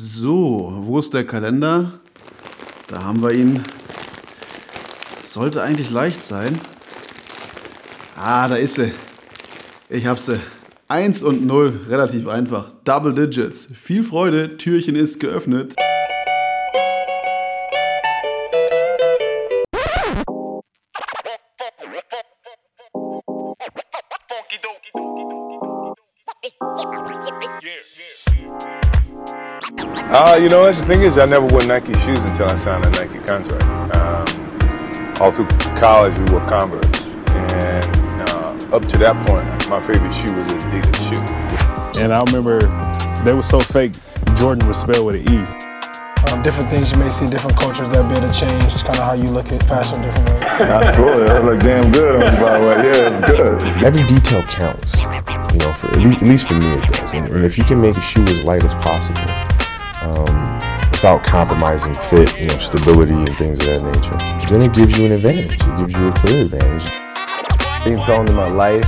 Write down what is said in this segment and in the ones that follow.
So, wo ist der Kalender? Da haben wir ihn. Sollte eigentlich leicht sein. Ah, da ist sie. Ich hab sie. 1 und 0, relativ einfach. Double Digits. Viel Freude, Türchen ist geöffnet. Uh, you know what? The thing is, I never wore Nike shoes until I signed a Nike contract. Um, all through college, we wore Converse. And uh, up to that point, my favorite shoe was an Adidas shoe. And I remember they were so fake, Jordan was spelled with an E. Um, different things you may see, different cultures that be able to change. It's kind of how you look at fashion differently. ways. Absolutely. I look damn good on you, by the way. Yeah, it's good. Every detail counts, you know, for at least, at least for me it does. And, and if you can make a shoe as light as possible, um, without compromising fit, you know, stability and things of that nature, then it gives you an advantage. It gives you a clear advantage. Theme song in my life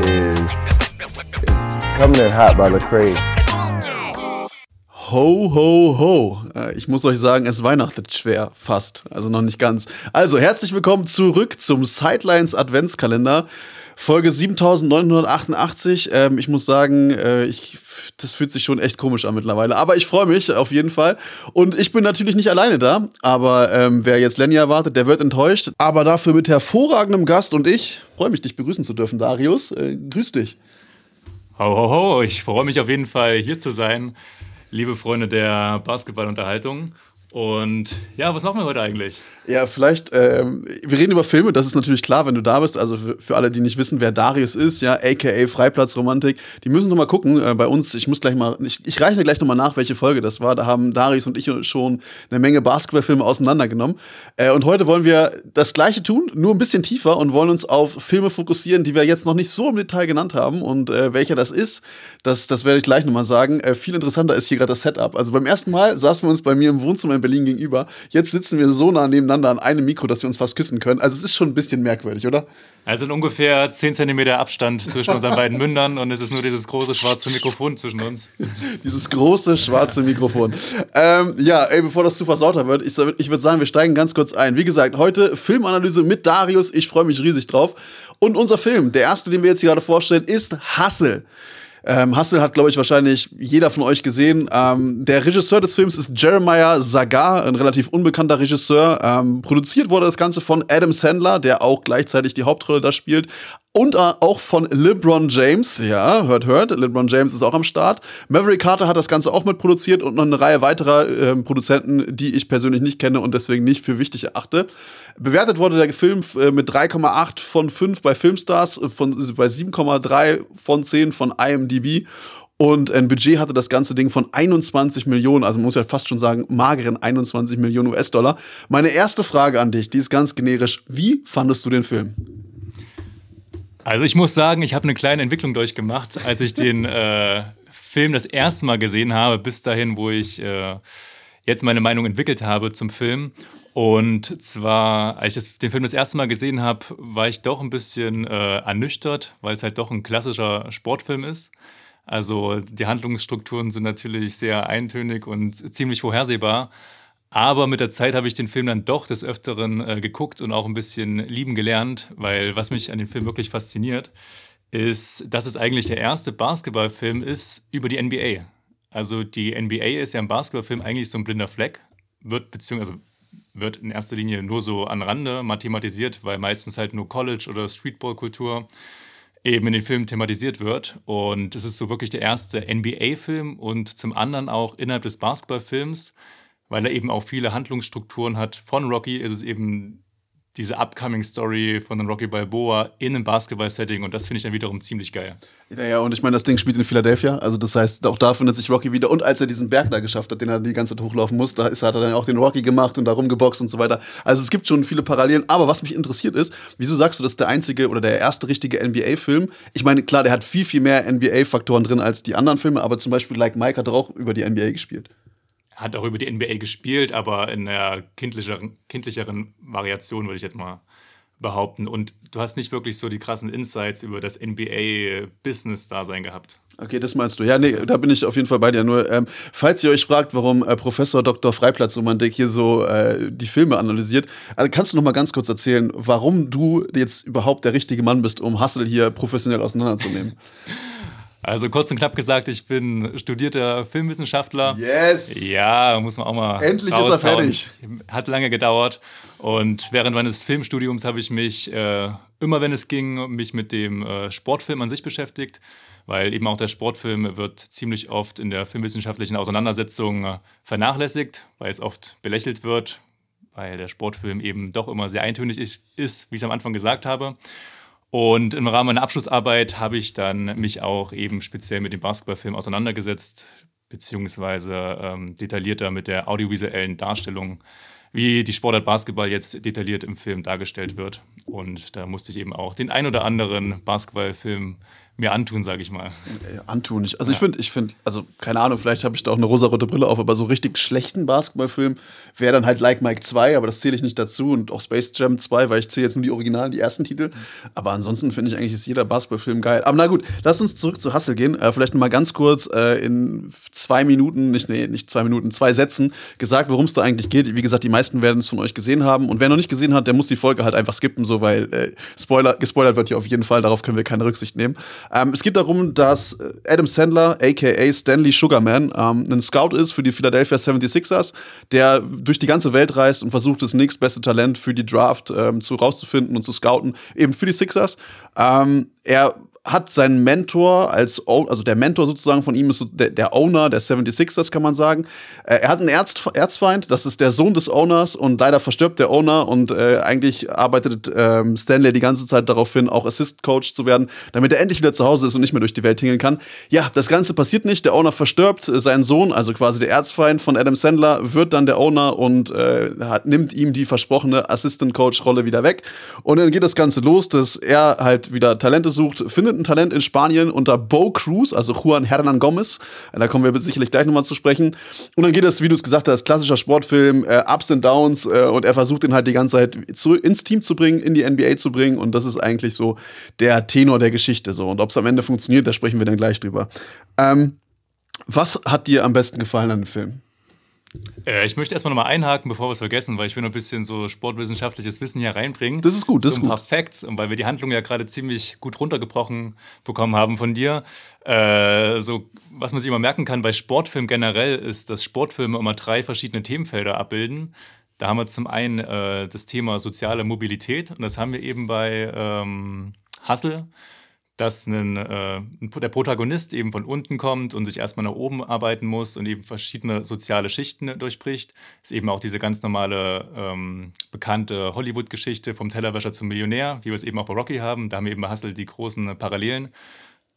is, is Coming in Hot by Lecrae. Ho, ho, ho. Äh, Ich muss euch sagen, es weihnachtet schwer, fast. Also noch nicht ganz. Also, herzlich willkommen zurück zum Sidelines Adventskalender. Folge 7988. Ähm, ich muss sagen, äh, ich, das fühlt sich schon echt komisch an mittlerweile. Aber ich freue mich auf jeden Fall. Und ich bin natürlich nicht alleine da. Aber ähm, wer jetzt Lenny erwartet, der wird enttäuscht. Aber dafür mit hervorragendem Gast und ich freue mich, dich begrüßen zu dürfen, Darius. Äh, grüß dich. Ho, ho, ho, ich freue mich auf jeden Fall hier zu sein, liebe Freunde der Basketballunterhaltung. Und ja, was machen wir heute eigentlich? Ja, vielleicht, ähm, wir reden über Filme, das ist natürlich klar, wenn du da bist. Also für, für alle, die nicht wissen, wer Darius ist, ja, aka Freiplatzromantik, die müssen noch mal gucken. Äh, bei uns, ich muss gleich mal, ich, ich reiche gleich noch mal nach, welche Folge das war. Da haben Darius und ich schon eine Menge Basketballfilme auseinandergenommen. Äh, und heute wollen wir das Gleiche tun, nur ein bisschen tiefer und wollen uns auf Filme fokussieren, die wir jetzt noch nicht so im Detail genannt haben. Und äh, welcher das ist, das, das werde ich gleich noch mal sagen. Äh, viel interessanter ist hier gerade das Setup. Also beim ersten Mal saßen wir uns bei mir im Wohnzimmer Berlin gegenüber. Jetzt sitzen wir so nah nebeneinander an einem Mikro, dass wir uns fast küssen können. Also es ist schon ein bisschen merkwürdig, oder? Also in ungefähr 10 cm Abstand zwischen unseren beiden Mündern und es ist nur dieses große schwarze Mikrofon zwischen uns. Dieses große schwarze Mikrofon. ähm, ja, ey, bevor das zu versauter wird, ich, ich würde sagen, wir steigen ganz kurz ein. Wie gesagt, heute Filmanalyse mit Darius. Ich freue mich riesig drauf. Und unser Film, der erste, den wir jetzt hier gerade vorstellen, ist Hustle. Ähm, Hustle hat, glaube ich, wahrscheinlich jeder von euch gesehen. Ähm, der Regisseur des Films ist Jeremiah Zagar, ein relativ unbekannter Regisseur. Ähm, produziert wurde das Ganze von Adam Sandler, der auch gleichzeitig die Hauptrolle da spielt. Und äh, auch von LeBron James, ja, hört, hört, LeBron James ist auch am Start. Maverick Carter hat das Ganze auch mit produziert und noch eine Reihe weiterer äh, Produzenten, die ich persönlich nicht kenne und deswegen nicht für wichtig erachte. Bewertet wurde der Film äh, mit 3,8 von 5 bei Filmstars, von, bei 7,3 von 10 von IMDb. Und ein Budget hatte das ganze Ding von 21 Millionen, also man muss ja fast schon sagen, mageren 21 Millionen US-Dollar. Meine erste Frage an dich, die ist ganz generisch. Wie fandest du den Film? Also ich muss sagen, ich habe eine kleine Entwicklung durchgemacht, als ich den äh, Film das erste Mal gesehen habe, bis dahin, wo ich äh, jetzt meine Meinung entwickelt habe zum Film. Und zwar, als ich das, den Film das erste Mal gesehen habe, war ich doch ein bisschen äh, ernüchtert, weil es halt doch ein klassischer Sportfilm ist. Also die Handlungsstrukturen sind natürlich sehr eintönig und ziemlich vorhersehbar. Aber mit der Zeit habe ich den Film dann doch des Öfteren äh, geguckt und auch ein bisschen lieben gelernt, weil was mich an dem Film wirklich fasziniert, ist, dass es eigentlich der erste Basketballfilm ist über die NBA. Also die NBA ist ja im Basketballfilm eigentlich so ein blinder Fleck, wird beziehungsweise wird in erster Linie nur so an Rande mathematisiert, weil meistens halt nur College- oder Streetball-Kultur eben in den Filmen thematisiert wird. Und es ist so wirklich der erste NBA-Film und zum anderen auch innerhalb des Basketballfilms weil er eben auch viele Handlungsstrukturen hat. Von Rocky ist es eben diese Upcoming Story von Rocky Balboa in einem Basketball-Setting und das finde ich dann wiederum ziemlich geil. Ja, ja, und ich meine, das Ding spielt in Philadelphia, also das heißt, auch da findet sich Rocky wieder. Und als er diesen Berg da geschafft hat, den er die ganze Zeit hochlaufen muss, da ist, hat er dann auch den Rocky gemacht und da rumgeboxt und so weiter. Also es gibt schon viele Parallelen, aber was mich interessiert ist, wieso sagst du, das ist der einzige oder der erste richtige NBA-Film? Ich meine, klar, der hat viel, viel mehr NBA-Faktoren drin als die anderen Filme, aber zum Beispiel Like Mike hat auch über die NBA gespielt hat auch über die NBA gespielt, aber in einer kindlicheren, kindlicheren Variation, würde ich jetzt mal behaupten. Und du hast nicht wirklich so die krassen Insights über das NBA-Business-Dasein gehabt. Okay, das meinst du. Ja, nee, da bin ich auf jeden Fall bei dir. Nur, ähm, falls ihr euch fragt, warum äh, Professor Dr. Freiplatz-Romantik hier so äh, die Filme analysiert, also kannst du noch mal ganz kurz erzählen, warum du jetzt überhaupt der richtige Mann bist, um Hustle hier professionell auseinanderzunehmen? Also kurz und knapp gesagt, ich bin studierter Filmwissenschaftler. Yes! Ja, muss man auch mal. Endlich ist er fertig. Hat lange gedauert. Und während meines Filmstudiums habe ich mich, äh, immer wenn es ging, mich mit dem äh, Sportfilm an sich beschäftigt weil eben auch der Sportfilm wird ziemlich oft in der filmwissenschaftlichen Auseinandersetzung äh, vernachlässigt, weil es oft belächelt wird, weil der Sportfilm eben doch immer sehr eintönig ist, wie ich es am Anfang gesagt habe. Und im Rahmen meiner Abschlussarbeit habe ich dann mich auch eben speziell mit dem Basketballfilm auseinandergesetzt, beziehungsweise ähm, detaillierter mit der audiovisuellen Darstellung, wie die Sportart Basketball jetzt detailliert im Film dargestellt wird. Und da musste ich eben auch den ein oder anderen Basketballfilm mir antun, sage ich mal. Äh, antun nicht. Also ja. ich finde, ich finde, also keine Ahnung, vielleicht habe ich da auch eine rosarote Brille auf, aber so richtig schlechten Basketballfilm wäre dann halt Like Mike 2, aber das zähle ich nicht dazu und auch Space Jam 2, weil ich zähle jetzt nur die Originalen, die ersten Titel. Aber ansonsten finde ich eigentlich ist jeder Basketballfilm geil. Aber na gut, lass uns zurück zu Hustle gehen. Äh, vielleicht mal ganz kurz äh, in zwei Minuten, nicht, nee, nicht zwei Minuten, zwei Sätzen gesagt, worum es da eigentlich geht. Wie gesagt, die meisten werden es von euch gesehen haben und wer noch nicht gesehen hat, der muss die Folge halt einfach skippen, so weil äh, Spoiler, gespoilert wird hier auf jeden Fall, darauf können wir keine Rücksicht nehmen. Ähm, es geht darum, dass äh, Adam Sandler, aka Stanley Sugarman, ähm, ein Scout ist für die Philadelphia 76ers, der durch die ganze Welt reist und versucht, das nächstbeste Talent für die Draft ähm, zu rauszufinden und zu scouten, eben für die Sixers. Ähm, er hat seinen Mentor als, also der Mentor sozusagen von ihm ist so der, der, Owner der 76ers, kann man sagen. Äh, er hat einen Erz, Erzfeind, das ist der Sohn des Owners und leider verstirbt der Owner und äh, eigentlich arbeitet ähm, Stanley die ganze Zeit darauf hin, auch Assist Coach zu werden, damit er endlich wieder zu Hause ist und nicht mehr durch die Welt tingeln kann. Ja, das Ganze passiert nicht, der Owner verstirbt, sein Sohn, also quasi der Erzfeind von Adam Sandler, wird dann der Owner und äh, hat, nimmt ihm die versprochene Assistant Coach Rolle wieder weg und dann geht das Ganze los, dass er halt wieder Talente sucht, findet Talent in Spanien unter Bo Cruz, also Juan Hernan Gomez. Da kommen wir sicherlich gleich nochmal zu sprechen. Und dann geht es, wie du es gesagt hast, klassischer Sportfilm, äh, Ups and Downs. Äh, und er versucht ihn halt die ganze Zeit zu, ins Team zu bringen, in die NBA zu bringen. Und das ist eigentlich so der Tenor der Geschichte. So. Und ob es am Ende funktioniert, da sprechen wir dann gleich drüber. Ähm, was hat dir am besten gefallen an dem Film? Äh, ich möchte erstmal nochmal einhaken, bevor wir es vergessen, weil ich will noch ein bisschen so sportwissenschaftliches Wissen hier reinbringen. Das ist gut, das so ist gut. ein paar Facts, und weil wir die Handlung ja gerade ziemlich gut runtergebrochen bekommen haben von dir. Äh, so, was man sich immer merken kann bei Sportfilmen generell, ist, dass Sportfilme immer drei verschiedene Themenfelder abbilden. Da haben wir zum einen äh, das Thema soziale Mobilität und das haben wir eben bei ähm, Hustle dass ein, äh, der Protagonist eben von unten kommt und sich erstmal nach oben arbeiten muss und eben verschiedene soziale Schichten durchbricht. Ist eben auch diese ganz normale, ähm, bekannte Hollywood-Geschichte vom Tellerwäscher zum Millionär, wie wir es eben auch bei Rocky haben. Da haben wir eben bei Hustle die großen Parallelen.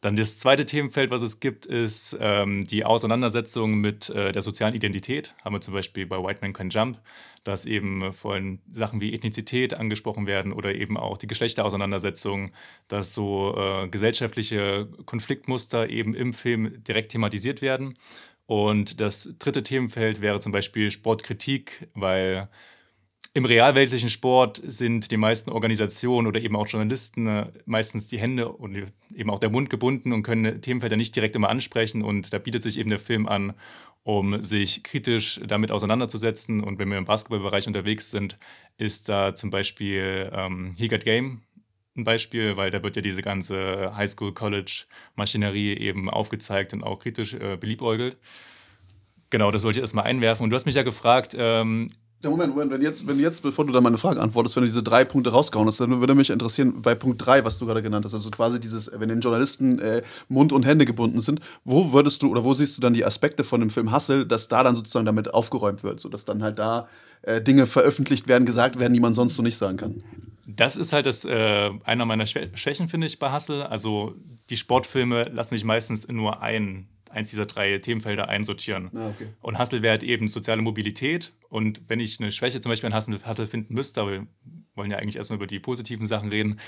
Dann das zweite Themenfeld, was es gibt, ist ähm, die Auseinandersetzung mit äh, der sozialen Identität. Haben wir zum Beispiel bei White Man Can Jump, dass eben vorhin Sachen wie Ethnizität angesprochen werden oder eben auch die Geschlechterauseinandersetzung, dass so äh, gesellschaftliche Konfliktmuster eben im Film direkt thematisiert werden. Und das dritte Themenfeld wäre zum Beispiel Sportkritik, weil im realweltlichen Sport sind die meisten Organisationen oder eben auch Journalisten äh, meistens die Hände und eben auch der Mund gebunden und können Themenfelder nicht direkt immer ansprechen. Und da bietet sich eben der Film an, um sich kritisch damit auseinanderzusetzen. Und wenn wir im Basketballbereich unterwegs sind, ist da zum Beispiel ähm, He Got Game ein Beispiel, weil da wird ja diese ganze Highschool-College-Maschinerie eben aufgezeigt und auch kritisch äh, beliebäugelt. Genau, das wollte ich erstmal einwerfen. Und du hast mich ja gefragt, ähm, Moment, Moment, wenn jetzt, wenn jetzt, bevor du da meine Frage antwortest, wenn du diese drei Punkte rausgehauen hast, dann würde mich interessieren, bei Punkt drei, was du gerade genannt hast, also quasi dieses, wenn den Journalisten äh, Mund und Hände gebunden sind, wo würdest du oder wo siehst du dann die Aspekte von dem Film Hustle, dass da dann sozusagen damit aufgeräumt wird, sodass dann halt da äh, Dinge veröffentlicht werden, gesagt werden, die man sonst so nicht sagen kann? Das ist halt das, äh, einer meiner Schwächen, finde ich, bei Hustle. Also die Sportfilme lassen sich meistens in nur einen eins dieser drei Themenfelder einsortieren. Ah, okay. Und Hustle wäre halt eben soziale Mobilität. Und wenn ich eine Schwäche zum Beispiel an Hustle, Hustle finden müsste, aber wir wollen ja eigentlich erstmal über die positiven Sachen reden,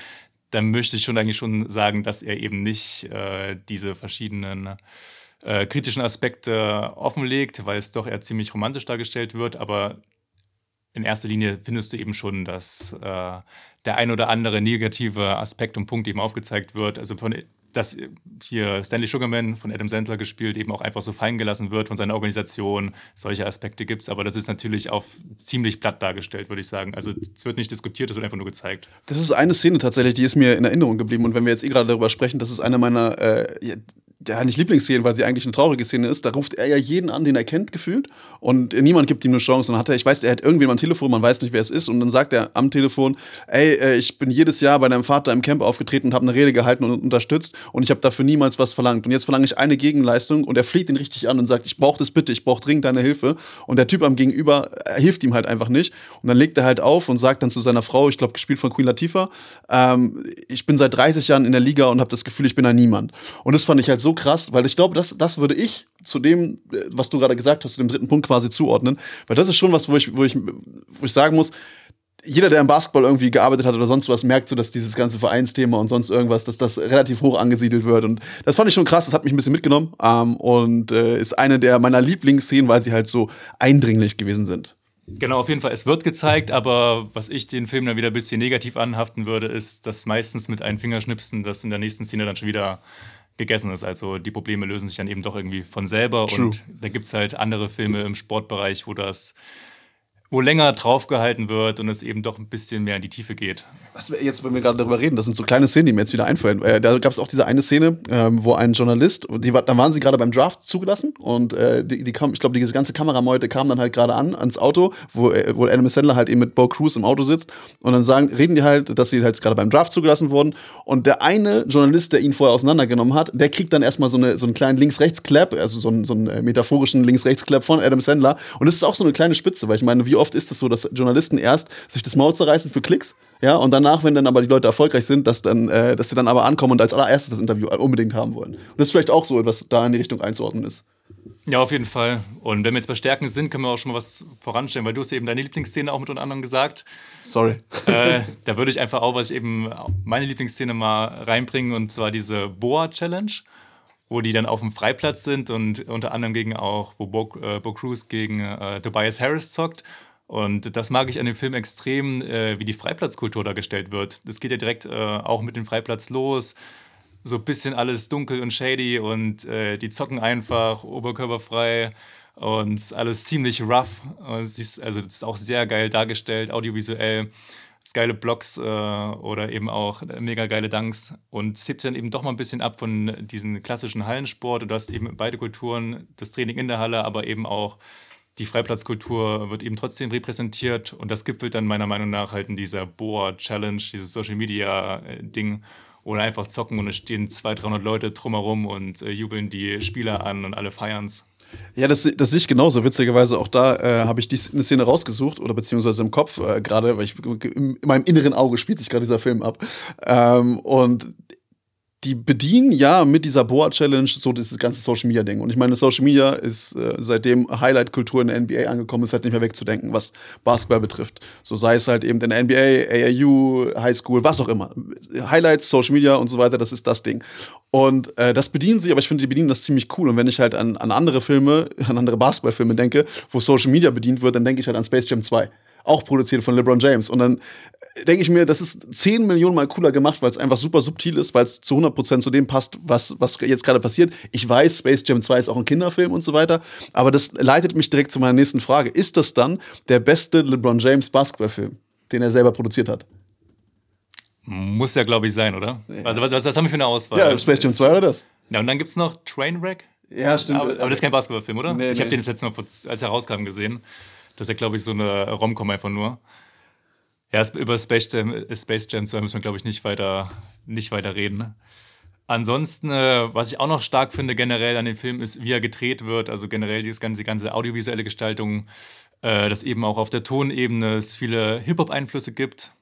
dann möchte ich schon eigentlich schon sagen, dass er eben nicht äh, diese verschiedenen äh, kritischen Aspekte offenlegt, weil es doch eher ziemlich romantisch dargestellt wird. Aber in erster Linie findest du eben schon, dass äh, der ein oder andere negative Aspekt und Punkt eben aufgezeigt wird. Also von dass hier Stanley Sugarman von Adam Sandler gespielt eben auch einfach so fallen gelassen wird von seiner Organisation. Solche Aspekte gibt es, aber das ist natürlich auf ziemlich platt dargestellt, würde ich sagen. Also es wird nicht diskutiert, es wird einfach nur gezeigt. Das ist eine Szene tatsächlich, die ist mir in Erinnerung geblieben. Und wenn wir jetzt eh gerade darüber sprechen, das ist eine meiner äh, ja, nicht Lieblingsszenen, weil sie eigentlich eine traurige Szene ist. Da ruft er ja jeden an, den er kennt, gefühlt. Und niemand gibt ihm eine Chance. Und dann hat er, ich weiß, er hat irgendwen am Telefon, man weiß nicht, wer es ist. Und dann sagt er am Telefon, ey, äh, ich bin jedes Jahr bei deinem Vater im Camp aufgetreten und habe eine Rede gehalten und unterstützt. Und ich habe dafür niemals was verlangt. Und jetzt verlange ich eine Gegenleistung. Und er fleht ihn richtig an und sagt, ich brauche das bitte, ich brauche dringend deine Hilfe. Und der Typ am Gegenüber äh, hilft ihm halt einfach nicht. Und dann legt er halt auf und sagt dann zu seiner Frau, ich glaube, gespielt von Queen Latifah, ähm, ich bin seit 30 Jahren in der Liga und habe das Gefühl, ich bin ein Niemand. Und das fand ich halt so krass, weil ich glaube, das, das würde ich zu dem, äh, was du gerade gesagt hast, zu dem dritten Punkt quasi zuordnen. Weil das ist schon was, wo ich, wo ich, wo ich sagen muss, jeder, der im Basketball irgendwie gearbeitet hat oder sonst was, merkt so, dass dieses ganze Vereinsthema und sonst irgendwas, dass das relativ hoch angesiedelt wird. Und das fand ich schon krass, das hat mich ein bisschen mitgenommen. Ähm, und äh, ist eine der meiner Lieblingsszenen, weil sie halt so eindringlich gewesen sind. Genau, auf jeden Fall. Es wird gezeigt, aber was ich den Film dann wieder ein bisschen negativ anhaften würde, ist, dass meistens mit einem Fingerschnipsen das in der nächsten Szene dann schon wieder gegessen ist. Also die Probleme lösen sich dann eben doch irgendwie von selber. True. Und da gibt es halt andere Filme im Sportbereich, wo das wo länger draufgehalten wird und es eben doch ein bisschen mehr in die Tiefe geht. Was wir jetzt, wenn wir gerade darüber reden, das sind so kleine Szenen, die mir jetzt wieder einfallen. Äh, da gab es auch diese eine Szene, ähm, wo ein Journalist, die, da waren sie gerade beim Draft zugelassen und äh, die, die kam, ich glaube, diese ganze Kamerameute kam dann halt gerade an ans Auto, wo, äh, wo Adam Sandler halt eben mit Bo Cruz im Auto sitzt und dann sagen, reden die halt, dass sie halt gerade beim Draft zugelassen wurden und der eine Journalist, der ihn vorher auseinandergenommen hat, der kriegt dann erstmal so, eine, so einen kleinen Links-Rechts-Clap, also so einen, so einen äh, metaphorischen Links-Rechts-Clap von Adam Sandler und das ist auch so eine kleine Spitze, weil ich meine, wie oft ist es das so, dass Journalisten erst sich das Maul zerreißen für Klicks, ja, und danach, wenn dann aber die Leute erfolgreich sind, dass, dann, äh, dass sie dann aber ankommen und als allererstes das Interview unbedingt haben wollen. Und das ist vielleicht auch so etwas da in die Richtung einzuordnen ist. Ja, auf jeden Fall. Und wenn wir jetzt bei Stärken sind, können wir auch schon mal was voranstellen, weil du hast eben deine Lieblingsszene auch mit unter anderem gesagt. Sorry. Äh, da würde ich einfach auch, was ich eben meine Lieblingsszene mal reinbringen, und zwar diese Boa-Challenge wo die dann auf dem Freiplatz sind und unter anderem gegen auch, wo Bo, äh, Bo Cruz gegen äh, Tobias Harris zockt. Und das mag ich an dem Film extrem, äh, wie die Freiplatzkultur dargestellt wird. Das geht ja direkt äh, auch mit dem Freiplatz los. So ein bisschen alles dunkel und shady und äh, die zocken einfach oberkörperfrei und alles ziemlich rough. Ist, also das ist auch sehr geil dargestellt, audiovisuell geile Blocks äh, oder eben auch mega geile Dunks und es hebt dann eben doch mal ein bisschen ab von diesem klassischen Hallensport und du hast eben beide Kulturen, das Training in der Halle, aber eben auch die Freiplatzkultur wird eben trotzdem repräsentiert und das gipfelt dann meiner Meinung nach halt in dieser Boa-Challenge, dieses Social-Media-Ding oder einfach zocken und es stehen 200, 300 Leute drumherum und äh, jubeln die Spieler an und alle feiern's. Ja, das, das sehe ich genauso. Witzigerweise auch da äh, habe ich die, eine Szene rausgesucht oder beziehungsweise im Kopf äh, gerade, weil ich in meinem inneren Auge spielt sich gerade dieser Film ab. Ähm, und die bedienen ja mit dieser Boa-Challenge so dieses ganze Social-Media-Ding. Und ich meine, Social Media ist äh, seitdem Highlight-Kultur in der NBA angekommen ist, halt nicht mehr wegzudenken, was Basketball betrifft. So sei es halt eben in der NBA, AAU, High School, was auch immer. Highlights, Social Media und so weiter, das ist das Ding. Und äh, das bedienen sie, aber ich finde, die bedienen das ziemlich cool. Und wenn ich halt an, an andere Filme, an andere Basketballfilme denke, wo Social Media bedient wird, dann denke ich halt an Space Jam 2 auch produziert von LeBron James. Und dann denke ich mir, das ist 10 Millionen Mal cooler gemacht, weil es einfach super subtil ist, weil es zu 100% zu dem passt, was, was jetzt gerade passiert. Ich weiß, Space Jam 2 ist auch ein Kinderfilm und so weiter, aber das leitet mich direkt zu meiner nächsten Frage. Ist das dann der beste LeBron James Basketballfilm, den er selber produziert hat? Muss ja, glaube ich, sein, oder? Ja. Also, was, was, was haben wir für eine Auswahl? Ja, Space Jam 2 oder das? Ja, und dann gibt es noch Trainwreck. Ja, stimmt. Aber, aber, das ist kein Basketballfilm, oder? Nee, ich habe nee. den jetzt noch, als er rauskam, gesehen. Das ist ja, glaube ich, so eine Romcom einfach nur. Ja, über Space Jam, Space Jam 2 müssen wir, glaube ich, nicht weiter, nicht weiter reden. Ansonsten, äh, was ich auch noch stark finde generell an dem Film, ist, wie er gedreht wird. Also generell die ganze, ganze audiovisuelle Gestaltung, äh, dass eben auch auf der Tonebene es viele Hip-Hop-Einflüsse gibt.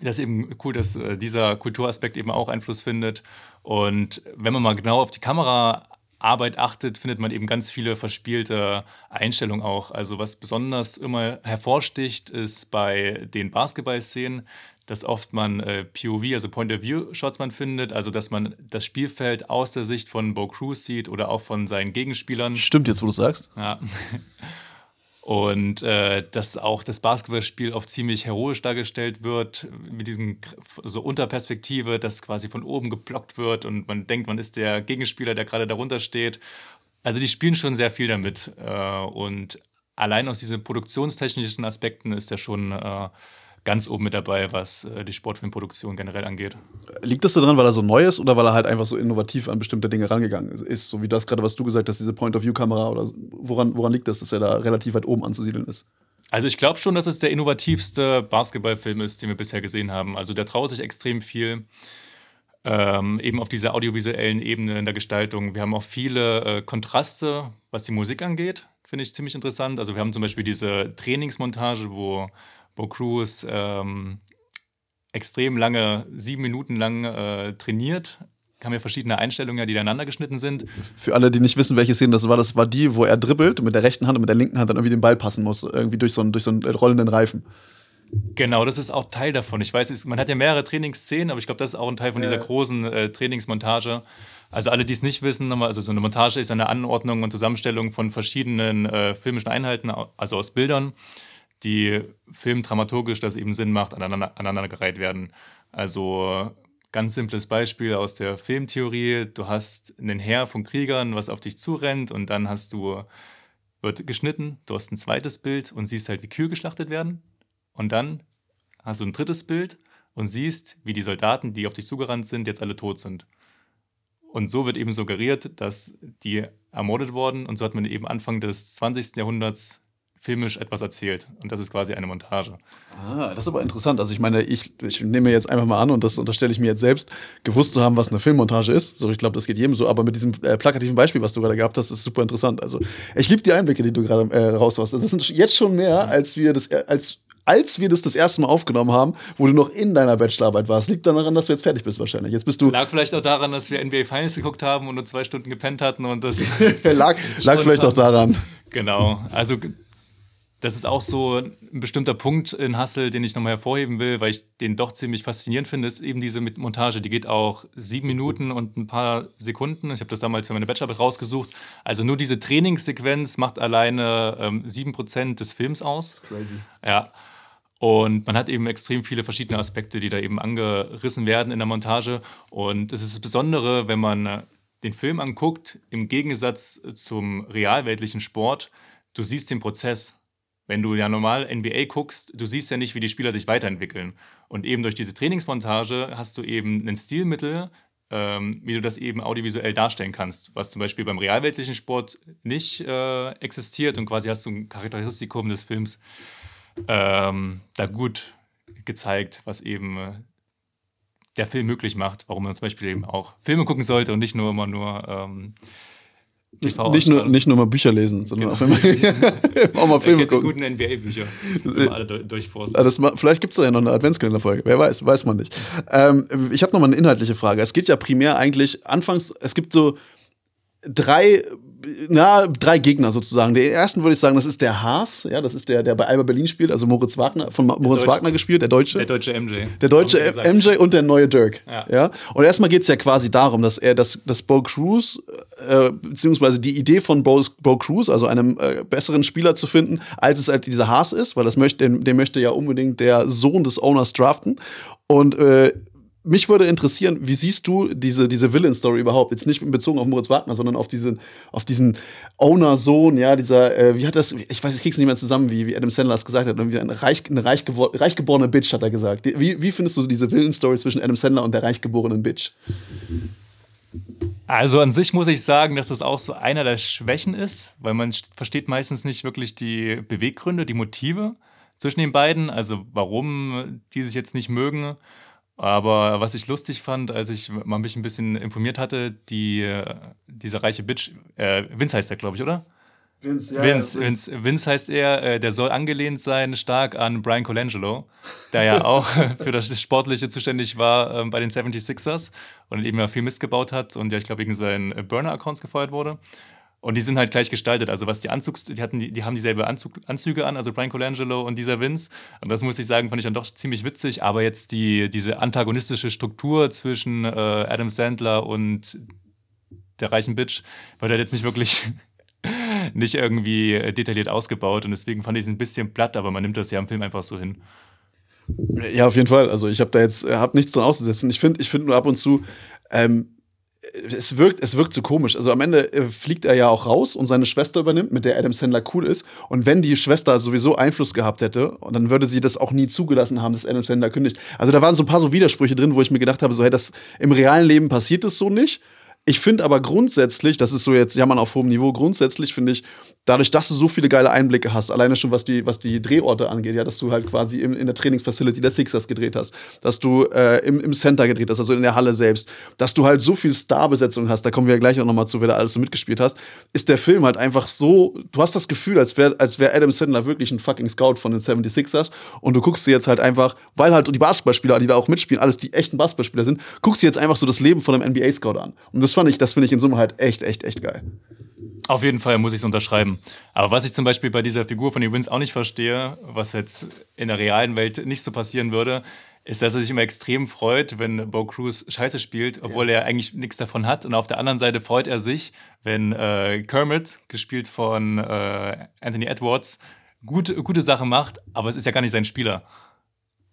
Das ist eben cool, dass äh, dieser Kulturaspekt eben auch Einfluss findet. Und wenn man mal genau auf die Kamera Arbeit achtet, findet man eben ganz viele verspielte Einstellungen auch. Also was besonders immer hervorsticht, ist bei den Basketball-Szenen, dass oft man äh, POV, also Point-of-View-Shots man findet, also dass man das Spielfeld aus der Sicht von Bo Cruz sieht oder auch von seinen Gegenspielern. Stimmt jetzt, wo du sagst. Ja. Und äh, dass auch das Basketballspiel oft ziemlich heroisch dargestellt wird, mit diesem so Unterperspektive, dass quasi von oben geblockt wird und man denkt, man ist der Gegenspieler, der gerade darunter steht. Also die spielen schon sehr viel damit. Äh, und allein aus diesen produktionstechnischen Aspekten ist der schon äh, ganz oben mit dabei, was äh, die Sportfilmproduktion generell angeht. Liegt das daran, weil er so neu ist oder weil er halt einfach so innovativ an bestimmte Dinge rangegangen ist? So wie das gerade, was du gesagt hast, diese Point-of-View-Kamera oder woran, woran liegt das, dass er da relativ weit oben anzusiedeln ist? Also ich glaube schon, dass es der innovativste Basketballfilm ist, den wir bisher gesehen haben. Also der traut sich extrem viel. Ähm, eben auf dieser audiovisuellen Ebene in der Gestaltung. Wir haben auch viele äh, Kontraste, was die Musik angeht, finde ich ziemlich interessant. Also wir haben zum Beispiel diese Trainingsmontage, wo Bo Cruz ähm, extrem lange, sieben Minuten lang äh, trainiert. Haben ja verschiedene Einstellungen, die ineinander geschnitten sind. Für alle, die nicht wissen, welche Szene das war, das war die, wo er dribbelt und mit der rechten Hand und mit der linken Hand dann irgendwie den Ball passen muss, irgendwie durch so einen, durch so einen rollenden Reifen. Genau, das ist auch Teil davon. Ich weiß, man hat ja mehrere Trainingsszenen, aber ich glaube, das ist auch ein Teil von dieser großen äh, Trainingsmontage. Also alle, die es nicht wissen, also so eine Montage ist eine Anordnung und Zusammenstellung von verschiedenen äh, filmischen Einheiten, also aus Bildern die filmdramaturgisch das eben Sinn macht, aneinander, aneinandergereiht werden. Also ganz simples Beispiel aus der Filmtheorie. Du hast einen Heer von Kriegern, was auf dich zurennt und dann hast du, wird geschnitten, du hast ein zweites Bild und siehst halt, wie Kühe geschlachtet werden. Und dann hast du ein drittes Bild und siehst, wie die Soldaten, die auf dich zugerannt sind, jetzt alle tot sind. Und so wird eben suggeriert, dass die ermordet wurden und so hat man eben Anfang des 20. Jahrhunderts filmisch etwas erzählt. Und das ist quasi eine Montage. Ah, das ist aber interessant. Also ich meine, ich, ich nehme jetzt einfach mal an, und das unterstelle ich mir jetzt selbst, gewusst zu haben, was eine Filmmontage ist. So, ich glaube, das geht jedem so. Aber mit diesem äh, plakativen Beispiel, was du gerade gehabt hast, ist super interessant. Also ich liebe die Einblicke, die du gerade äh, raushaust. Das sind jetzt schon mehr, als wir das, äh, als als wir das das erste Mal aufgenommen haben, wo du noch in deiner Bachelorarbeit warst. Liegt daran, dass du jetzt fertig bist wahrscheinlich. Jetzt bist du lag vielleicht auch daran, dass wir NBA Finals geguckt haben und nur zwei Stunden gepennt hatten und das lag, lag vielleicht auch daran. Genau. Also das ist auch so ein bestimmter Punkt in Hustle, den ich nochmal hervorheben will, weil ich den doch ziemlich faszinierend finde, ist eben diese Montage. Die geht auch sieben Minuten und ein paar Sekunden. Ich habe das damals für meine Bachelorarbeit rausgesucht. Also nur diese Trainingssequenz macht alleine ähm, sieben ähm, Prozent des Films aus. crazy. Ja. Und man hat eben extrem viele verschiedene Aspekte, die da eben angerissen werden in der Montage. Und es ist das Besondere, wenn man äh, den Film anguckt, im Gegensatz zum realweltlichen Sport, du siehst den Prozess. Wenn du ja normal NBA guckst, du siehst ja nicht, wie die Spieler sich weiterentwickeln. Und eben durch diese Trainingsmontage hast du eben ein Stilmittel, ähm, wie du das eben audiovisuell darstellen kannst, was zum Beispiel beim realweltlichen Sport nicht äh, existiert und quasi hast du ein Charakteristikum des Films ähm, da gut gezeigt, was eben äh, der Film möglich macht, warum man zum Beispiel eben auch Filme gucken sollte und nicht nur immer nur ähm, nicht, nicht, nur, nicht nur mal Bücher lesen, sondern genau. auch, immer, auch mal Filme gucken. guten NBA-Bücher. alle durchforsten. Das, vielleicht gibt es da ja noch eine Adventskalender-Folge. Wer weiß, weiß man nicht. Ähm, ich habe noch mal eine inhaltliche Frage. Es geht ja primär eigentlich, anfangs, es gibt so drei na, drei Gegner sozusagen. Den ersten würde ich sagen, das ist der Haas, ja, das ist der, der bei Alba Berlin spielt, also Moritz Wagner, von Moritz Deutsche, Wagner gespielt, der Deutsche. Der deutsche MJ. Der deutsche MJ und der neue Dirk. Ja. ja? Und erstmal geht es ja quasi darum, dass er, dass, dass Bo Cruz, äh, beziehungsweise die Idee von Bo, Bo Cruz, also einem äh, besseren Spieler zu finden, als es halt dieser Haas ist, weil das möchte, den, den möchte ja unbedingt der Sohn des Owners draften. Und äh, mich würde interessieren, wie siehst du diese, diese Villain-Story überhaupt? Jetzt nicht bezogen auf Moritz Wagner, sondern auf diesen, auf diesen Owner-Sohn, ja, dieser, äh, wie hat das, ich weiß, ich krieg's nicht mehr zusammen, wie, wie Adam Sandler es gesagt hat, irgendwie eine, reich, eine reich, reich geborene Bitch, hat er gesagt. Wie, wie findest du diese Villain-Story zwischen Adam Sandler und der reich geborenen Bitch? Also an sich muss ich sagen, dass das auch so einer der Schwächen ist, weil man versteht meistens nicht wirklich die Beweggründe, die Motive zwischen den beiden, also warum die sich jetzt nicht mögen. Aber was ich lustig fand, als ich mal mich ein bisschen informiert hatte, die, dieser reiche Bitch, äh, Vince heißt er, glaube ich, oder? Vince, ja. Vince, ja, Vince. Vince, Vince heißt er, äh, der soll angelehnt sein stark an Brian Colangelo, der ja auch für das Sportliche zuständig war äh, bei den 76ers und eben ja viel Mist gebaut hat und ja, ich glaube, wegen seinen Burner-Accounts gefeuert wurde. Und die sind halt gleich gestaltet. Also was die Anzugs, die hatten, die, die haben dieselbe Anzug, Anzüge an, also Brian Colangelo und dieser Vince. Und das muss ich sagen, fand ich dann doch ziemlich witzig. Aber jetzt die, diese antagonistische Struktur zwischen äh, Adam Sandler und der reichen Bitch, war da jetzt nicht wirklich nicht irgendwie äh, detailliert ausgebaut und deswegen fand ich es ein bisschen platt, aber man nimmt das ja im Film einfach so hin. Ja, auf jeden Fall. Also ich habe da jetzt äh, hab nichts dran auszusetzen. Ich finde ich find nur ab und zu, ähm, es wirkt, es wirkt so komisch. Also am Ende äh, fliegt er ja auch raus und seine Schwester übernimmt, mit der Adam Sandler cool ist. Und wenn die Schwester sowieso Einfluss gehabt hätte, dann würde sie das auch nie zugelassen haben, dass Adam Sandler kündigt. Also da waren so ein paar so Widersprüche drin, wo ich mir gedacht habe, so, hey, das im realen Leben passiert das so nicht. Ich finde aber grundsätzlich, das ist so jetzt jammern auf hohem Niveau, grundsätzlich finde ich, dadurch, dass du so viele geile Einblicke hast, alleine schon was die, was die Drehorte angeht, ja, dass du halt quasi im, in der Trainingsfacility der Sixers gedreht hast, dass du äh, im, im Center gedreht hast, also in der Halle selbst, dass du halt so viel Starbesetzung hast, da kommen wir ja gleich auch nochmal zu, wer da alles so mitgespielt hast, ist der Film halt einfach so, du hast das Gefühl, als wäre als wär Adam Sandler wirklich ein fucking Scout von den 76ers und du guckst dir jetzt halt einfach, weil halt die Basketballspieler, die da auch mitspielen, alles die echten Basketballspieler sind, guckst dir jetzt einfach so das Leben von einem NBA-Scout an. Und das fand ich, das finde ich in Summe halt echt, echt, echt geil. Auf jeden Fall muss ich es unterschreiben. Aber was ich zum Beispiel bei dieser Figur von Vince auch nicht verstehe, was jetzt in der realen Welt nicht so passieren würde, ist, dass er sich immer extrem freut, wenn Bo Cruz Scheiße spielt, obwohl ja. er eigentlich nichts davon hat. Und auf der anderen Seite freut er sich, wenn äh, Kermit, gespielt von äh, Anthony Edwards, gut, gute Sachen macht, aber es ist ja gar nicht sein Spieler.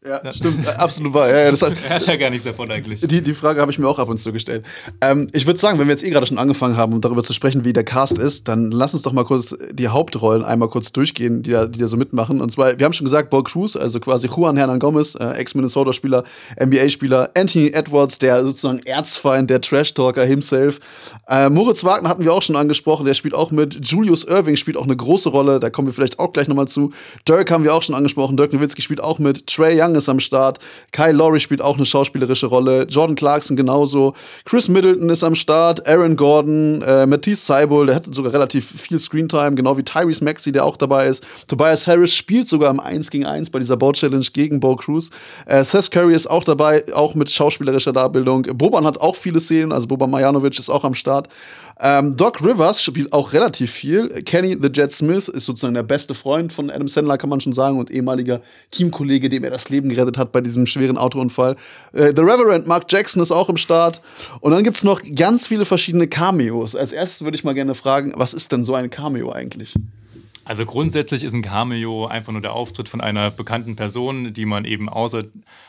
Ja, stimmt, absolut wahr. Ja, ja, das hat, er hat ja gar nichts davon eigentlich. Die, die Frage habe ich mir auch ab und zu gestellt. Ähm, ich würde sagen, wenn wir jetzt eh gerade schon angefangen haben, um darüber zu sprechen, wie der Cast ist, dann lass uns doch mal kurz die Hauptrollen einmal kurz durchgehen, die da, die da so mitmachen. Und zwar, wir haben schon gesagt, Bo Cruz, also quasi Juan Hernan Gomez, äh, Ex-Minnesota-Spieler, NBA-Spieler, Anthony Edwards, der sozusagen Erzfeind, der Trash-Talker himself. Äh, Moritz Wagner hatten wir auch schon angesprochen, der spielt auch mit. Julius Irving spielt auch eine große Rolle, da kommen wir vielleicht auch gleich nochmal zu. Dirk haben wir auch schon angesprochen, Dirk Nowitzki spielt auch mit. Trey Young ist am Start. Kyle Lowry spielt auch eine schauspielerische Rolle. Jordan Clarkson genauso. Chris Middleton ist am Start. Aaron Gordon. Äh, Matisse Seibel, der hat sogar relativ viel Screentime, genau wie Tyrese Maxey, der auch dabei ist. Tobias Harris spielt sogar im 1 gegen 1 bei dieser Bow-Challenge gegen Bo Cruz. Äh, Seth Curry ist auch dabei, auch mit schauspielerischer Darbildung. Boban hat auch viele Szenen, also Boban Marjanovic ist auch am Start. Ähm, Doc Rivers spielt auch relativ viel. Kenny the Jet Smith ist sozusagen der beste Freund von Adam Sandler, kann man schon sagen, und ehemaliger Teamkollege, dem er das Leben gerettet hat bei diesem schweren Autounfall. Äh, the Reverend Mark Jackson ist auch im Start. Und dann gibt es noch ganz viele verschiedene Cameos. Als erstes würde ich mal gerne fragen, was ist denn so ein Cameo eigentlich? Also grundsätzlich ist ein Cameo einfach nur der Auftritt von einer bekannten Person, die man eben außer,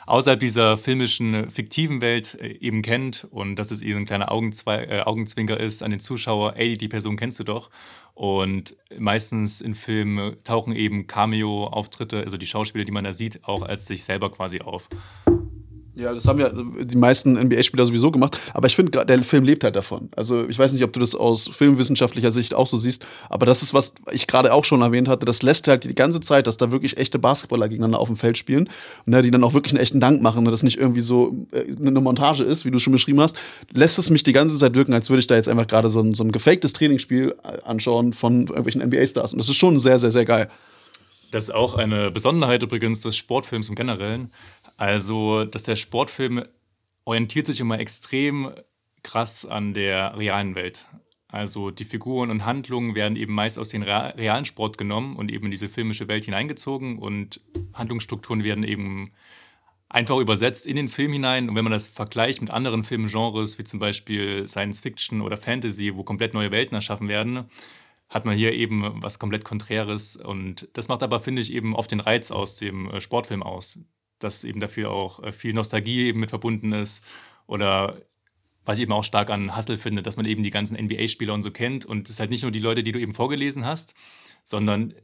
außerhalb dieser filmischen, fiktiven Welt äh, eben kennt und dass es eben ein kleiner Augenzwe äh, Augenzwinker ist an den Zuschauer, ey, die Person kennst du doch. Und meistens in Filmen tauchen eben Cameo-Auftritte, also die Schauspieler, die man da sieht, auch als sich selber quasi auf. Ja, das haben ja die meisten NBA-Spieler sowieso gemacht. Aber ich finde, der Film lebt halt davon. Also ich weiß nicht, ob du das aus filmwissenschaftlicher Sicht auch so siehst, aber das ist, was ich gerade auch schon erwähnt hatte. Das lässt halt die ganze Zeit, dass da wirklich echte Basketballer gegeneinander auf dem Feld spielen, ne, die dann auch wirklich einen echten Dank machen, ne, das nicht irgendwie so äh, eine Montage ist, wie du schon beschrieben hast, lässt es mich die ganze Zeit wirken, als würde ich da jetzt einfach gerade so ein, so ein gefaktes Trainingsspiel äh, anschauen von irgendwelchen NBA-Stars. Und das ist schon sehr, sehr, sehr geil. Das ist auch eine Besonderheit übrigens des Sportfilms im Generellen. Also, dass der Sportfilm orientiert sich immer extrem krass an der realen Welt. Also die Figuren und Handlungen werden eben meist aus dem realen Sport genommen und eben in diese filmische Welt hineingezogen und Handlungsstrukturen werden eben einfach übersetzt in den Film hinein. Und wenn man das vergleicht mit anderen Filmgenres, wie zum Beispiel Science Fiction oder Fantasy, wo komplett neue Welten erschaffen werden, hat man hier eben was komplett Konträres. Und das macht aber, finde ich, eben oft den Reiz aus dem äh, Sportfilm aus dass eben dafür auch äh, viel Nostalgie eben mit verbunden ist. Oder was ich eben auch stark an Hustle finde, dass man eben die ganzen NBA-Spieler und so kennt. Und es ist halt nicht nur die Leute, die du eben vorgelesen hast, sondern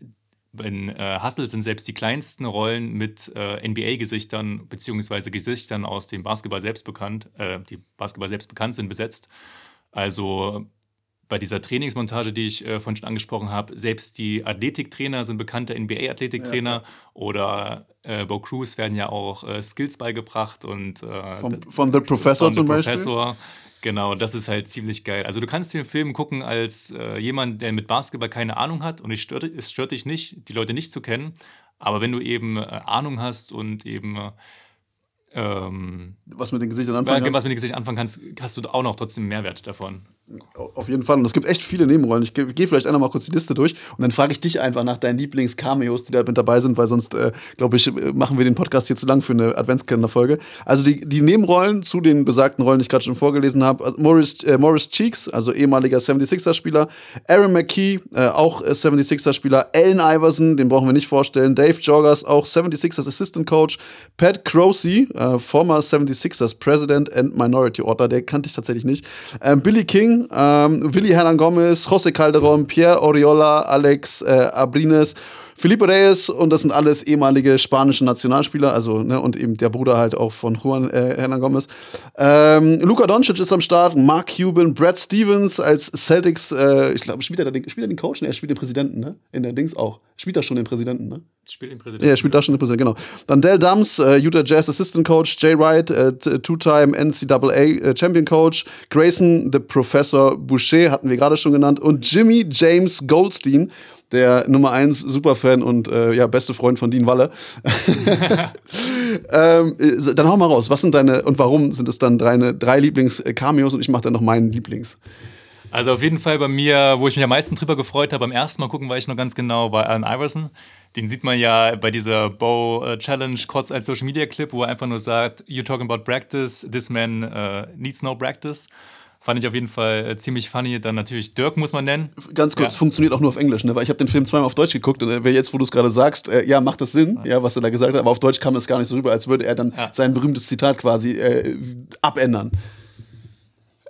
in äh, Hustle sind selbst die kleinsten Rollen mit äh, NBA-Gesichtern beziehungsweise Gesichtern aus dem Basketball selbst bekannt, äh, die Basketball selbst bekannt sind, besetzt. Also bei dieser Trainingsmontage, die ich äh, vorhin schon angesprochen habe, selbst die Athletiktrainer sind bekannte NBA-Athletiktrainer ja, oder äh, Bo Cruz werden ja auch äh, Skills beigebracht und äh, von, von The Professor von zum The Beispiel. Professor. Genau, das ist halt ziemlich geil. Also du kannst den Film gucken als äh, jemand, der mit Basketball keine Ahnung hat und es stört, es stört dich nicht, die Leute nicht zu kennen. Aber wenn du eben äh, Ahnung hast und eben ähm, was mit den Gesichtern anfangen kannst. Was mit den Gesichtern anfangen kannst, hast du auch noch trotzdem Mehrwert davon. Auf jeden Fall. Und es gibt echt viele Nebenrollen. Ich gehe geh vielleicht einmal mal kurz die Liste durch und dann frage ich dich einfach nach deinen Lieblings-Cameos, die da mit dabei sind, weil sonst, äh, glaube ich, machen wir den Podcast hier zu lang für eine Adventskalender-Folge. Also die, die Nebenrollen zu den besagten Rollen, die ich gerade schon vorgelesen habe. Also Morris, äh, Morris Cheeks, also ehemaliger 76er-Spieler. Aaron McKee, äh, auch 76er-Spieler. Allen Iverson, den brauchen wir nicht vorstellen. Dave Joggers, auch 76ers Assistant Coach. Pat Croce, äh, former 76ers President and Minority Order, der kannte ich tatsächlich nicht. Ähm, Billy King, ähm, Willy Hernan Gomez, José Calderon, Pierre Oriola, Alex äh, Abrines, Felipe Reyes und das sind alles ehemalige spanische Nationalspieler, also ne, und eben der Bruder halt auch von Juan äh, Hernan Gomez. Ähm, Luka Doncic ist am Start, Mark Cuban, Brad Stevens als Celtics, äh, ich glaube, spielt er, den, den Coach? Ne, er spielt den Präsidenten, ne? In der Dings auch. Spielt er schon den Präsidenten, ne? Spielt den Präsidenten. Ja, er spielt da schon den Präsidenten, genau. Dann Dell Dums, äh, Utah Jazz Assistant Coach, Jay Wright, äh, Two-Time NCAA äh, Champion Coach, Grayson, the Professor Boucher, hatten wir gerade schon genannt, und Jimmy James Goldstein, der Nummer 1 Superfan und äh, ja, beste Freund von Dean Walle. ähm, äh, dann hau mal raus, was sind deine und warum sind es dann drei, drei Lieblings-Cameos und ich mache dann noch meinen Lieblings. Also auf jeden Fall bei mir, wo ich mich am meisten drüber gefreut habe, beim ersten Mal gucken war ich noch ganz genau bei Allen Iverson. Den sieht man ja bei dieser Bow äh, Challenge kurz als Social Media Clip, wo er einfach nur sagt, you're talking about practice, this man uh, needs no practice. Fand ich auf jeden Fall äh, ziemlich funny. Dann natürlich Dirk muss man nennen. Ganz kurz, ja. funktioniert auch nur auf Englisch, ne? weil ich habe den Film zweimal auf Deutsch geguckt und jetzt, wo du es gerade sagst, äh, ja, macht das Sinn, ja. ja. was er da gesagt hat, aber auf Deutsch kam das gar nicht so rüber, als würde er dann ja. sein berühmtes Zitat quasi äh, abändern.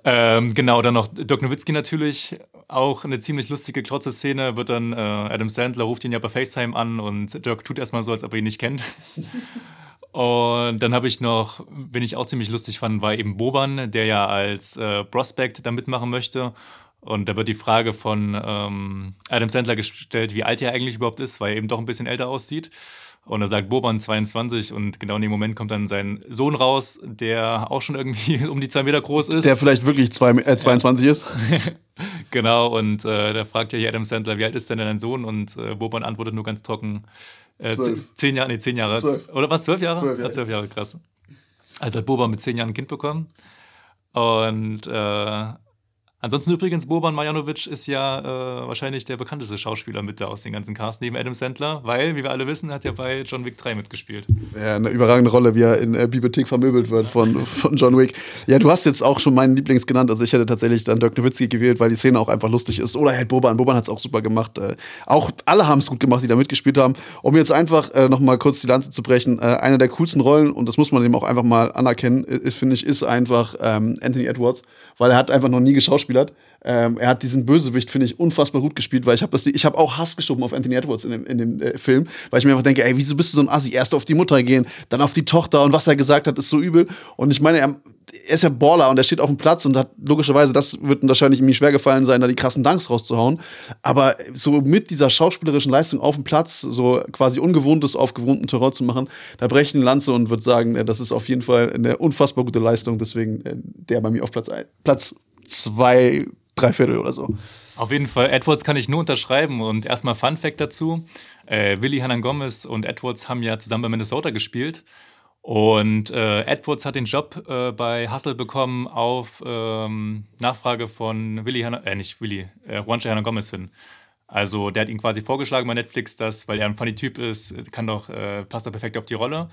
Ähm, genau, dann noch Dirk Nowitzki natürlich. Auch eine ziemlich lustige, klotze Szene. Wird dann, äh, Adam Sandler ruft ihn ja bei FaceTime an und Dirk tut erstmal so, als ob er ihn nicht kennt. Und dann habe ich noch, wenn ich auch ziemlich lustig fand, war eben Boban, der ja als äh, Prospect da mitmachen möchte. Und da wird die Frage von ähm, Adam Sandler gestellt, wie alt er eigentlich überhaupt ist, weil er eben doch ein bisschen älter aussieht. Und er sagt Boban 22 und genau in dem Moment kommt dann sein Sohn raus, der auch schon irgendwie um die zwei Meter groß ist. Der vielleicht wirklich zwei, äh, 22 ja. ist. genau, und äh, da fragt ja hier Adam Sandler, wie alt ist denn dein Sohn? Und äh, Boban antwortet nur ganz trocken, äh, zehn Jahre, nee, zehn Jahre. Zwölf. Oder was, zwölf Jahre? Zwölf Jahre. Ja, zwölf Jahre, krass. Also hat Boban mit zehn Jahren ein Kind bekommen. Und äh, Ansonsten übrigens, Boban Marjanovic ist ja äh, wahrscheinlich der bekannteste Schauspieler mit aus den ganzen Cast neben Adam Sandler, weil, wie wir alle wissen, hat er bei John Wick 3 mitgespielt. Ja, eine überragende Rolle, wie er in der Bibliothek vermöbelt wird von, von John Wick. Ja, du hast jetzt auch schon meinen Lieblings genannt, also ich hätte tatsächlich dann Dirk Nowitzki gewählt, weil die Szene auch einfach lustig ist. Oder halt Boban, Boban hat es auch super gemacht. Äh, auch alle haben es gut gemacht, die da mitgespielt haben. Um jetzt einfach äh, noch mal kurz die Lanze zu brechen, äh, eine der coolsten Rollen, und das muss man eben auch einfach mal anerkennen, finde ich, ist einfach ähm, Anthony Edwards, weil er hat einfach noch nie geschauspielert. Ähm, er hat diesen Bösewicht, finde ich, unfassbar gut gespielt, weil ich habe hab auch Hass geschoben auf Anthony Edwards in dem, in dem äh, Film, weil ich mir einfach denke, ey, wieso bist du so ein Assi? Erst auf die Mutter gehen, dann auf die Tochter und was er gesagt hat, ist so übel. Und ich meine, er, er ist ja Baller und er steht auf dem Platz und hat logischerweise, das wird wahrscheinlich mir schwer gefallen sein, da die krassen Danks rauszuhauen. Aber so mit dieser schauspielerischen Leistung auf dem Platz, so quasi Ungewohntes auf gewohnten Terror zu machen, da breche ich eine Lanze und würde sagen, äh, das ist auf jeden Fall eine unfassbar gute Leistung. Deswegen äh, der bei mir auf Platz, Platz zwei drei Viertel oder so. Auf jeden Fall, Edwards kann ich nur unterschreiben. Und erstmal Fun Fact dazu: äh, Willi Hanan Gomez und Edwards haben ja zusammen bei Minnesota gespielt. Und äh, Edwards hat den Job äh, bei Hustle bekommen auf ähm, Nachfrage von Willi Hanan, äh, nicht Willi, äh, Juancho Hanan Gomez hin. Also der hat ihn quasi vorgeschlagen bei Netflix, dass, weil er ein funny Typ ist, kann doch, äh, passt er perfekt auf die Rolle.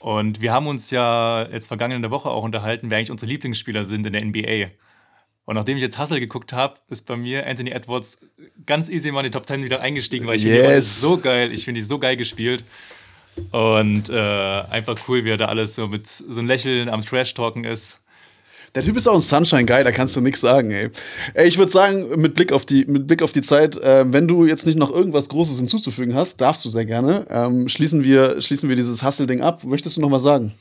Und wir haben uns ja jetzt vergangene Woche auch unterhalten, wer eigentlich unsere Lieblingsspieler sind in der NBA. Und nachdem ich jetzt Hustle geguckt habe, ist bei mir Anthony Edwards ganz easy mal in die Top 10 wieder eingestiegen, weil ich yes. finde so geil, ich finde die so geil gespielt. Und äh, einfach cool, wie er da alles so mit so einem Lächeln am Trash-Talken ist. Der Typ ist auch ein Sunshine-Guy, da kannst du nichts sagen, ey. ey ich würde sagen, mit Blick auf die, mit Blick auf die Zeit, äh, wenn du jetzt nicht noch irgendwas Großes hinzuzufügen hast, darfst du sehr gerne. Ähm, schließen, wir, schließen wir dieses Hustle-Ding ab. Möchtest du noch was sagen?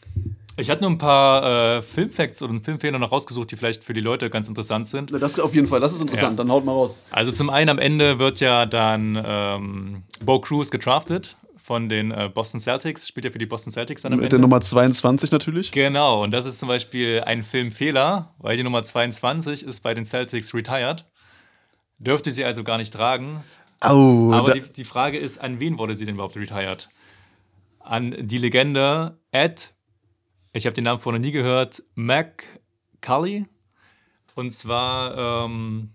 Ich hatte nur ein paar äh, Filmfacts oder Filmfehler noch rausgesucht, die vielleicht für die Leute ganz interessant sind. Das auf jeden Fall, das ist interessant, ja. dann haut mal raus. Also zum einen am Ende wird ja dann ähm, Bo Cruz getraftet von den äh, Boston Celtics, spielt ja für die Boston Celtics dann am Mit Ende. der Nummer 22 natürlich. Genau, und das ist zum Beispiel ein Filmfehler, weil die Nummer 22 ist bei den Celtics retired. Dürfte sie also gar nicht tragen. Oh, Aber die, die Frage ist, an wen wurde sie denn überhaupt retired? An die Legende Ed ich habe den Namen vorher nie gehört. Mac Cully. Und zwar ähm,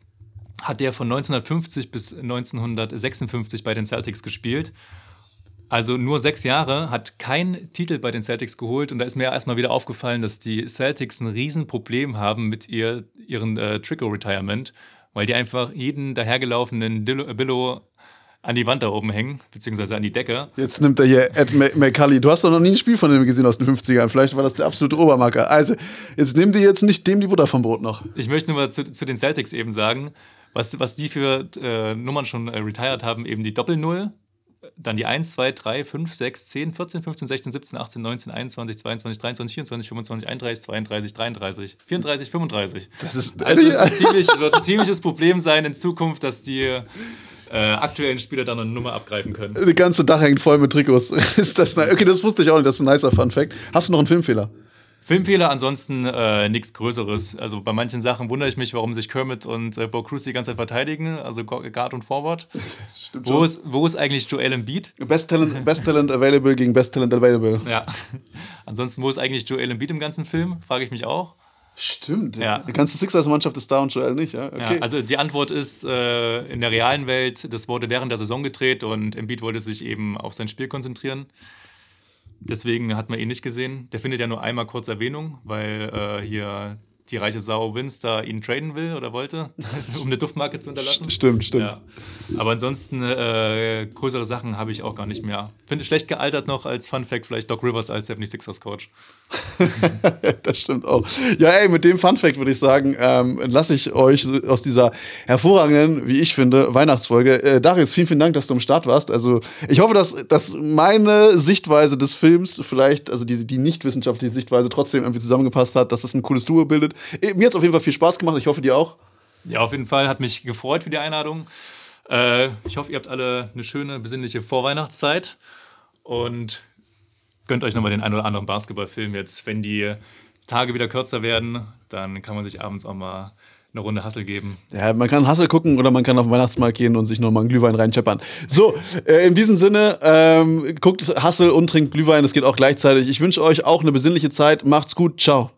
hat der von 1950 bis 1956 bei den Celtics gespielt. Also nur sechs Jahre, hat keinen Titel bei den Celtics geholt. Und da ist mir erstmal wieder aufgefallen, dass die Celtics ein Riesenproblem haben mit ihr, ihren äh, Trikot-Retirement, weil die einfach jeden dahergelaufenen Dillo, Billo an die Wand da oben hängen, beziehungsweise an die Decke. Jetzt nimmt er hier Ed McCully. Du hast doch noch nie ein Spiel von dem gesehen aus den 50ern. Vielleicht war das der absolute Obermarker. Also, jetzt nimm dir jetzt nicht dem die Butter vom Brot noch. Ich möchte nur mal zu, zu den Celtics eben sagen, was, was die für äh, Nummern schon äh, retired haben, eben die Doppel-Null, dann die 1, 2, 3, 5, 6, 10, 14, 15, 16, 17, 18, 19, 21, 22, 23, 24, 25, 31, 32, 33, 34, 35. Das ist, Also es ist ein ziemlich, wird ein ziemliches Problem sein in Zukunft, dass die äh, aktuellen Spieler dann eine Nummer abgreifen können. Die ganze Dach hängt voll mit Trikots. ist das ne- okay, das wusste ich auch nicht. Das ist ein nicer Fun-Fact. Hast du noch einen Filmfehler? Filmfehler, ansonsten äh, nichts Größeres. Also bei manchen Sachen wundere ich mich, warum sich Kermit und äh, Bo Cruz die ganze Zeit verteidigen, also Gu- Guard und Forward. Stimmt Wo ist, wo ist eigentlich Joel Embiid? Best Talent, Best Talent Available gegen Best Talent Available. Ja. Ansonsten, wo ist eigentlich Joel Embiid im ganzen Film? Frage ich mich auch. Stimmt, Ja. Die ganze Sixers-Mannschaft ist da und Joel nicht, ja? Okay. Ja, also die Antwort ist, äh, in der realen Welt, das wurde während der Saison gedreht und Embiid wollte sich eben auf sein Spiel konzentrieren. Deswegen hat man ihn nicht gesehen. Der findet ja nur einmal kurz Erwähnung, weil äh, hier die reiche Sau da ihn traden will oder wollte, um eine Duftmarke zu hinterlassen. stimmt, stimmt. Ja. Aber ansonsten äh, größere Sachen habe ich auch gar nicht mehr. Finde schlecht gealtert noch als Fun Fact vielleicht Doc Rivers als 76ers Coach. das stimmt auch. Ja, ey, mit dem Fun-Fact würde ich sagen, ähm, entlasse ich euch aus dieser hervorragenden, wie ich finde, Weihnachtsfolge. Äh, Darius, vielen, vielen Dank, dass du am Start warst. Also, ich hoffe, dass, dass meine Sichtweise des Films vielleicht, also die, die nicht wissenschaftliche Sichtweise, trotzdem irgendwie zusammengepasst hat, dass das ein cooles Duo bildet. Äh, Mir hat es auf jeden Fall viel Spaß gemacht. Ich hoffe, dir auch. Ja, auf jeden Fall hat mich gefreut für die Einladung. Äh, ich hoffe, ihr habt alle eine schöne, besinnliche Vorweihnachtszeit und gönnt euch nochmal den einen oder anderen Basketballfilm jetzt. Wenn die Tage wieder kürzer werden, dann kann man sich abends auch mal eine Runde Hassel geben. Ja, man kann Hassel gucken oder man kann auf den Weihnachtsmarkt gehen und sich noch mal einen Glühwein reinscheppern. So, äh, in diesem Sinne, ähm, guckt Hassel und trinkt Glühwein. Das geht auch gleichzeitig. Ich wünsche euch auch eine besinnliche Zeit. Macht's gut. Ciao.